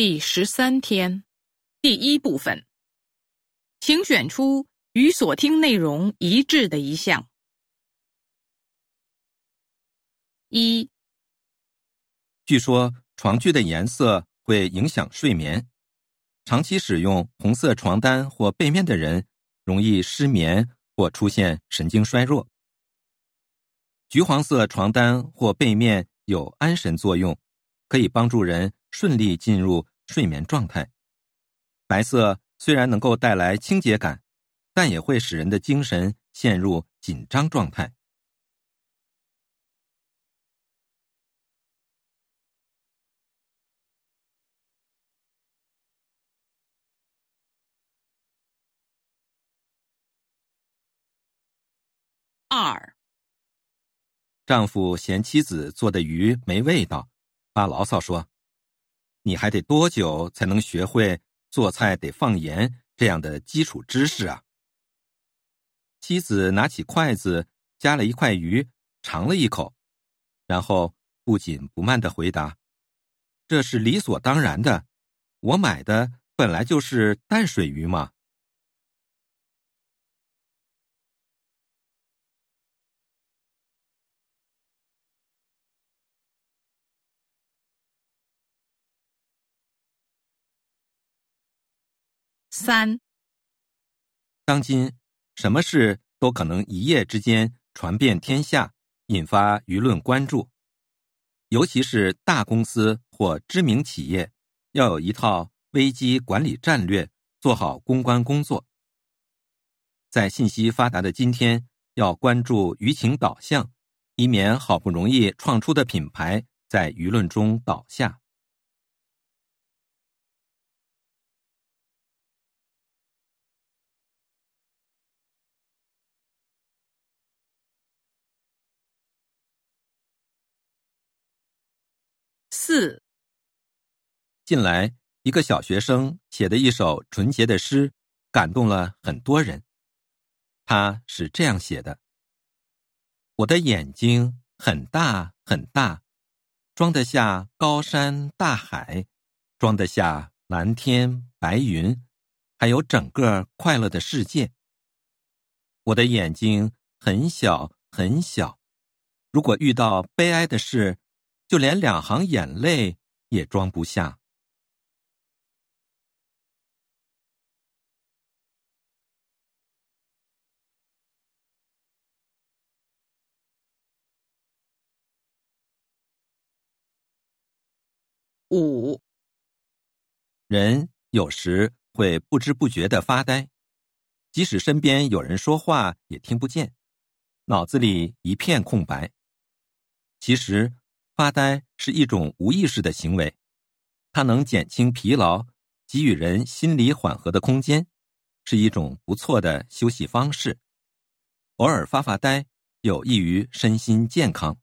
第十三天，第一部分，请选出与所听内容一致的一项。一，据说床具的颜色会影响睡眠，长期使用红色床单或被面的人容易失眠或出现神经衰弱。橘黄色床单或被面有安神作用，可以帮助人顺利进入睡眠状态。白色虽然能够带来清洁感，但也会使人的精神陷入紧张状态。二。丈夫嫌妻子做的鱼没味道，发牢骚说：“你还得多久才能学会做菜得放盐这样的基础知识啊？”妻子拿起筷子夹了一块鱼，尝了一口，然后不紧不慢的回答：“这是理所当然的，我买的本来就是淡水鱼嘛。”三，当今什么事都可能一夜之间传遍天下，引发舆论关注。尤其是大公司或知名企业，要有一套危机管理战略，做好公关工作。在信息发达的今天，要关注舆情导向，以免好不容易创出的品牌在舆论中倒下。四，近来一个小学生写的一首纯洁的诗，感动了很多人。他是这样写的：“我的眼睛很大很大，装得下高山大海，装得下蓝天白云，还有整个快乐的世界。我的眼睛很小很小，如果遇到悲哀的事。”就连两行眼泪也装不下。五，人有时会不知不觉的发呆，即使身边有人说话也听不见，脑子里一片空白。其实。发呆是一种无意识的行为，它能减轻疲劳，给予人心理缓和的空间，是一种不错的休息方式。偶尔发发呆，有益于身心健康。